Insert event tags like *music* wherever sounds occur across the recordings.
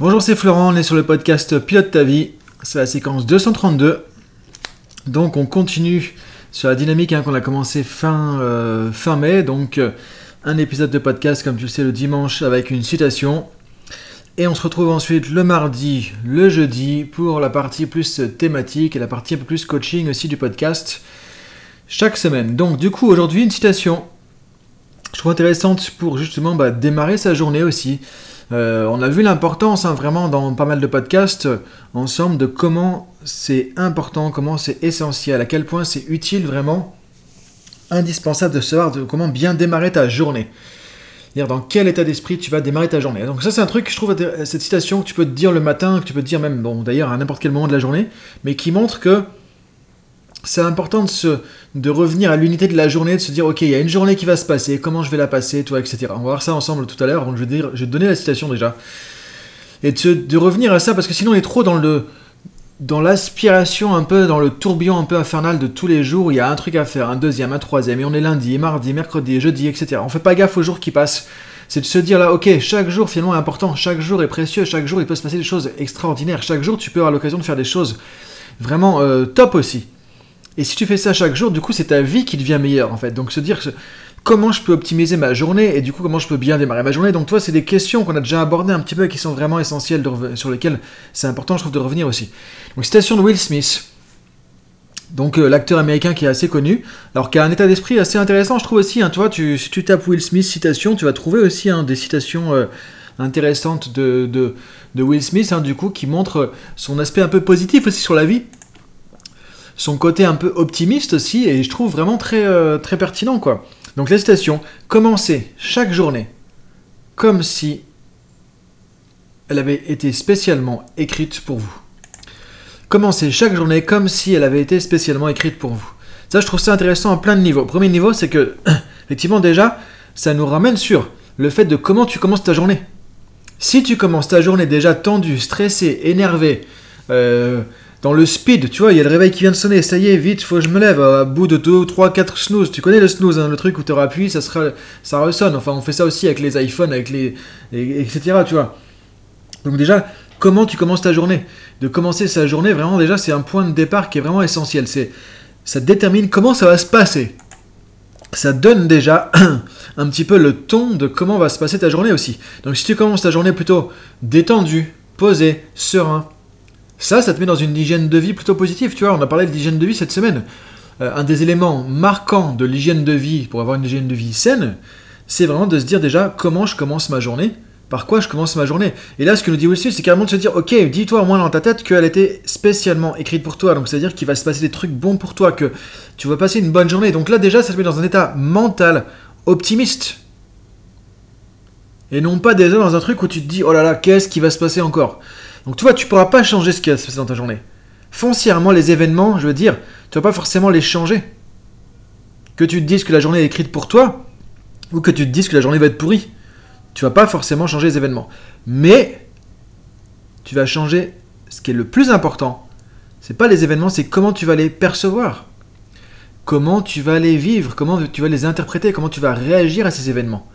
Bonjour, c'est Florent, on est sur le podcast Pilote ta vie. C'est la séquence 232. Donc on continue sur la dynamique hein, qu'on a commencé fin, euh, mai. Donc euh, un épisode de podcast, comme tu le sais, le dimanche avec une citation. Et on se retrouve ensuite le mardi, le jeudi pour la partie plus thématique et la partie un peu plus coaching aussi du podcast chaque semaine. Donc du coup aujourd'hui une citation je trouve intéressante pour justement bah, démarrer sa journée aussi. Euh, on a vu l'importance hein, vraiment dans pas mal de podcasts euh, ensemble de comment c'est important, comment c'est essentiel, à quel point c'est utile vraiment, indispensable de savoir comment bien démarrer ta journée. Dire dans quel état d'esprit tu vas démarrer ta journée. Donc ça c'est un truc, je trouve, cette citation que tu peux te dire le matin, que tu peux te dire même, bon d'ailleurs à n'importe quel moment de la journée, mais qui montre que c'est important de, se, de revenir à l'unité de la journée, de se dire, ok, il y a une journée qui va se passer, comment je vais la passer, toi, etc. On va voir ça ensemble tout à l'heure, je vais, dire, je vais te donner la citation déjà. Et de, revenir à ça, parce que sinon on est trop dans le dans l'aspiration un peu, dans le tourbillon un peu infernal de tous les jours, il y a un truc à faire, un deuxième, un troisième, et on est lundi, mardi, mercredi, jeudi, etc. On fait pas gaffe aux jours qui passent. C'est de se dire là, ok, chaque jour finalement est important, chaque jour est précieux, chaque jour il peut se passer des choses extraordinaires, chaque jour tu peux avoir l'occasion de faire des choses vraiment euh, top aussi. Et si tu fais ça chaque jour, du coup, c'est ta vie qui devient meilleure, en fait. Donc, se dire comment je peux optimiser ma journée et du coup, comment je peux bien démarrer ma journée. Donc, toi, c'est des questions qu'on a déjà abordées un petit peu et qui sont vraiment essentielles, sur lesquelles c'est important, je trouve, de revenir aussi. Donc, citation de Will Smith. Donc, euh, l'acteur américain qui est assez connu, alors qui a un état d'esprit assez intéressant, je trouve aussi. Hein, tu si tu tapes Will Smith citation, tu vas trouver aussi hein, des citations. Euh, intéressantes de, de, Will Smith, hein, du coup, qui montrent son aspect un peu positif aussi sur la vie son côté un peu optimiste aussi, et je trouve vraiment très, euh, très pertinent, quoi. Donc la citation, commencez chaque journée comme si elle avait été spécialement écrite pour vous. Commencez chaque journée comme si elle avait été spécialement écrite pour vous. Ça, je trouve ça intéressant à plein de niveaux. Premier niveau, c'est que, *coughs* effectivement, déjà, ça nous ramène sur le fait de comment tu commences ta journée. Si tu commences ta journée déjà tendue, stressée, énervé, euh, dans le speed, tu vois, il y a le réveil qui vient de sonner, ça y est, vite, faut que je me lève, à bout de 2, 3, 4 snooze. Tu connais le snooze, hein, le truc où tu appuies, ça, sera, ça ressonne. Enfin, on fait ça aussi avec les iPhones, avec les. etc. Tu vois. Donc, déjà, comment tu commences ta journée? De commencer sa journée, vraiment, déjà, c'est un point de départ qui est vraiment essentiel. C'est, ça détermine comment ça va se passer. Ça donne déjà *clears throat* un petit peu le ton de comment va se passer ta journée aussi. Donc, si tu commences ta journée plutôt détendu, posé, serein, ça, ça te met dans une hygiène de vie plutôt positive. Tu vois, on a parlé de l'hygiène de vie cette semaine. Euh, un des éléments marquants de l'hygiène de vie pour avoir une hygiène de vie saine, c'est vraiment de se dire déjà comment je commence ma journée, par quoi je commence ma journée. Et là, ce que nous dit Will c'est carrément de se dire, ok, dis-toi au moins dans ta tête qu'elle était spécialement écrite pour toi. Donc, c'est-à-dire qu'il va se passer des trucs bons pour toi, que tu vas passer une bonne journée. Donc là, déjà, ça te met dans un état mental optimiste. Et non pas déjà dans un truc où tu te dis, oh là là, qu'est-ce qui va se passer encore? Donc tu vois, tu pourras pas changer ce qui va se passer dans ta journée. Foncièrement, les événements, je veux dire, tu vas pas forcément les changer. Que tu te dises que la journée est écrite pour toi, ou que tu te dises que la journée va être pourrie. Tu vas pas forcément changer les événements. Mais tu vas changer ce qui est le plus important. C'est pas les événements, c'est comment tu vas les percevoir. Comment tu vas les vivre, comment tu vas les interpréter, comment tu vas réagir à ces événements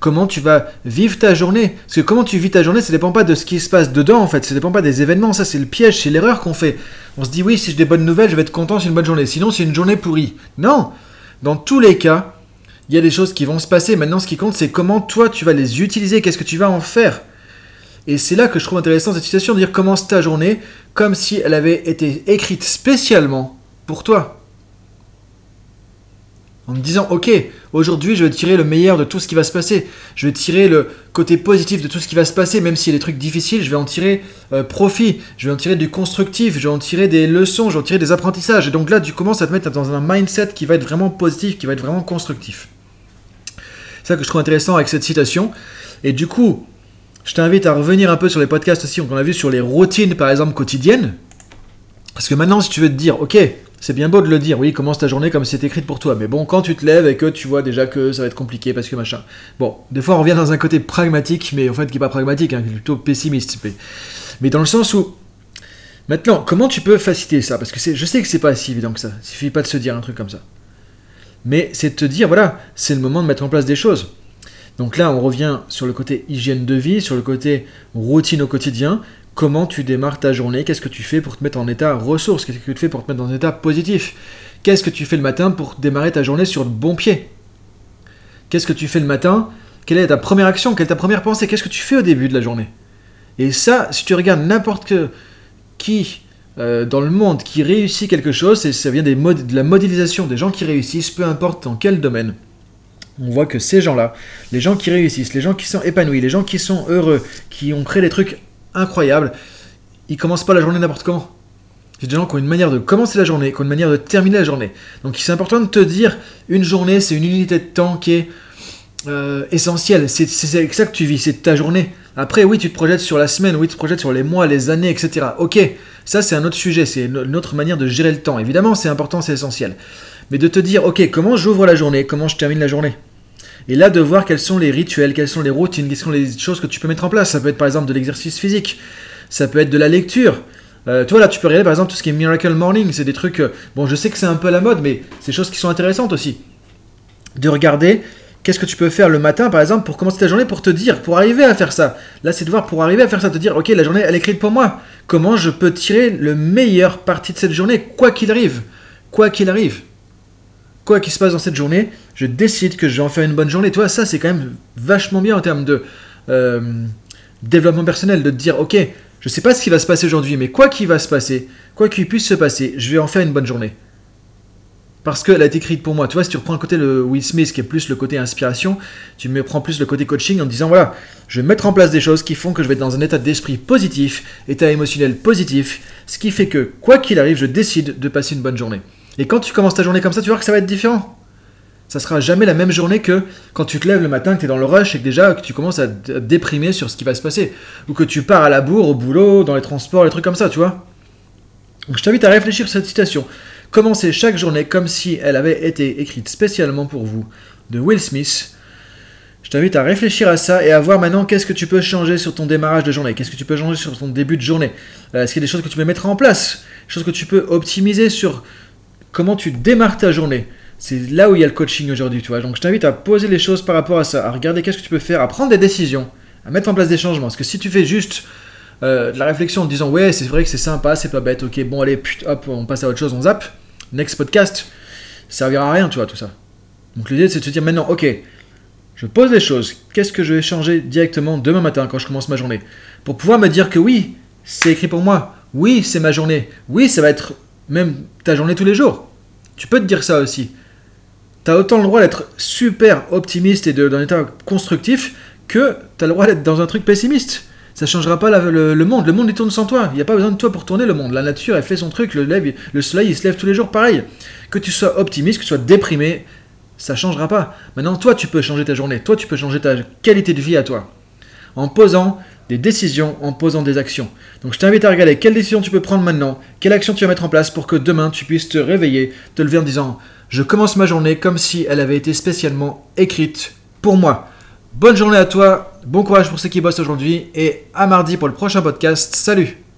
comment tu vas vivre ta journée. Parce que comment tu vis ta journée, ça dépend pas de ce qui se passe dedans, en fait. Ça dépend pas des événements. Ça, c'est le piège, c'est l'erreur qu'on fait. On se dit, oui, si j'ai des bonnes nouvelles, je vais être content, c'est une bonne journée. Sinon, c'est une journée pourrie. Non Dans tous les cas, il y a des choses qui vont se passer. Maintenant, ce qui compte, c'est comment toi, tu vas les utiliser. Qu'est-ce que tu vas en faire? Et c'est là que je trouve intéressant cette situation de dire commence ta journée comme si elle avait été écrite spécialement pour toi en me disant ok aujourd'hui je vais tirer le meilleur de tout ce qui va se passer. Je vais tirer le côté positif de tout ce qui va se passer même s'il y a des trucs difficiles je vais en tirer euh, profit. Je vais en tirer du constructif je vais en tirer des leçons je vais en tirer des apprentissages. Et donc là tu commences à te mettre dans un mindset qui va être vraiment positif qui va être vraiment constructif. C'est ça que je trouve intéressant avec cette citation. Et du coup je t'invite à revenir un peu sur les podcasts aussi qu'on a vu sur les routines par exemple quotidiennes. Parce que maintenant si tu veux te dire ok c'est bien beau de le dire, oui, commence ta journée comme c'était écrit pour toi. Mais bon, quand tu te lèves et que tu vois déjà que ça va être compliqué parce que machin. Bon, des fois on revient dans un côté pragmatique, mais en fait qui n'est pas pragmatique, hein, qui est plutôt pessimiste. Mais, dans le sens où. Maintenant, comment tu peux faciliter ça? Parce que je sais que c'est pas si évident que ça. Il suffit pas de se dire un truc comme ça. Mais c'est de te dire, voilà, c'est le moment de mettre en place des choses. Donc là, on revient sur le côté hygiène de vie, sur le côté routine au quotidien. Comment tu démarres ta journée Qu'est-ce que tu fais pour te mettre en état ressource Qu'est-ce que tu fais pour te mettre un état positif Qu'est-ce que tu fais le matin pour démarrer ta journée sur le bon pied Qu'est-ce que tu fais le matin Quelle est ta première action Quelle est ta première pensée Qu'est-ce que tu fais au début de la journée Et ça, si tu regardes n'importe qui euh, dans le monde qui réussit quelque chose, et ça vient de la modélisation des gens qui réussissent, peu importe dans quel domaine. On voit que ces gens-là, les gens qui réussissent, les gens qui sont épanouis, les gens qui sont heureux, qui ont créé des trucs incroyables, ils commencent pas la journée n'importe comment. C'est des gens qui ont une manière de commencer la journée, qui ont une manière de terminer la journée. Donc c'est important de te dire, une journée, c'est une unité de temps qui est euh, essentielle. C'est ça que tu vis, c'est ta journée. Après, oui, tu te projettes sur la semaine, oui, tu te projettes sur les mois, les années, etc. Ok, ça c'est un autre sujet, c'est une autre manière de gérer le temps. Évidemment, c'est important, c'est essentiel. Mais de te dire, ok, comment j'ouvre la journée, comment je termine la journée? Et là, de voir quels sont les rituels, quelles sont les routines, quelles sont les choses que tu peux mettre en place. Ça peut être par exemple de l'exercice physique, ça peut être de la lecture, euh, tu vois, là, tu peux regarder par exemple tout ce qui est Miracle Morning, c'est des trucs. Euh, bon, je sais que c'est un peu la mode, mais c'est des choses qui sont intéressantes aussi. De regarder qu'est-ce que tu peux faire le matin, par exemple, pour commencer ta journée, pour te dire, pour arriver à faire ça. Là, c'est de voir pour arriver à faire ça, te dire, ok, la journée, elle est écrite pour moi. Comment je peux tirer le meilleur parti de cette journée, quoi qu'il arrive? Quoi qu'il arrive. Quoi qu'il se passe dans cette journée, je décide que je vais en faire une bonne journée. Tu vois, ça, c'est quand même vachement bien en termes de euh, développement personnel, de te dire, ok, je sais pas ce qui va se passer aujourd'hui, mais quoi qu'il va se passer, quoi qu'il puisse se passer, je vais en faire une bonne journée. Parce qu'elle a été écrite pour moi. Tu vois, si tu reprends le côté le Will Smith, qui est plus le côté inspiration, tu me prends plus le côté coaching en disant voilà, je vais mettre en place des choses qui font que je vais être dans un état d'esprit positif, état émotionnel positif, ce qui fait que quoi qu'il arrive, je décide de passer une bonne journée. Et quand tu commences ta journée comme ça, tu vois que ça va être différent ça sera jamais la même journée que quand tu te lèves le matin, que tu es dans le rush et que déjà que tu commences à déprimer sur ce qui va se passer. Ou que tu pars à la bourre, au boulot, dans les transports, les trucs comme ça, tu vois. Donc je t'invite à réfléchir sur cette citation. Commencez chaque journée comme si elle avait été écrite spécialement pour vous, de Will Smith. Je t'invite à réfléchir à ça et à voir maintenant qu'est-ce que tu peux changer sur ton démarrage de journée, qu'est-ce que tu peux changer sur ton début de journée? Euh, est-ce qu'il y a des choses que tu peux mettre en place, des choses que tu peux optimiser sur comment tu démarres ta journée. C'est là où il y a le coaching aujourd'hui, tu vois. Donc je t'invite à poser les choses par rapport à ça, à regarder qu'est-ce que tu peux faire, à prendre des décisions, à mettre en place des changements. Parce que si tu fais juste euh, de la réflexion en disant ouais, c'est vrai que c'est sympa, c'est pas bête, ok, bon allez, putain, hop, on passe à autre chose, on zappe. Next podcast, ça servira à rien, tu vois, tout ça. Donc l'idée c'est de se dire maintenant, ok, je pose les choses, qu'est-ce que je vais changer directement demain matin quand je commence ma journée? Pour pouvoir me dire que oui, c'est écrit pour moi, oui, c'est ma journée, oui, ça va être même ta journée tous les jours. Tu peux te dire ça aussi. T'as autant le droit d'être super optimiste et d'un état constructif que t'as le droit d'être dans un truc pessimiste. Ça changera pas le, monde. Le monde tourne sans toi. Il n'y a pas besoin de toi pour tourner le monde. La nature elle fait son truc. Le, le soleil il se lève tous les jours pareil. Que tu sois optimiste, que tu sois déprimé, ça changera pas. Maintenant toi tu peux changer ta journée. Toi tu peux changer ta qualité de vie à toi. En posant des décisions, en posant des actions. Donc je t'invite à regarder quelle décision tu peux prendre maintenant, quelle action tu vas mettre en place pour que demain tu puisses te réveiller, te lever en disant je commence ma journée comme si elle avait été spécialement écrite pour moi. Bonne journée à toi, bon courage pour ceux qui bossent aujourd'hui et à mardi pour le prochain podcast. Salut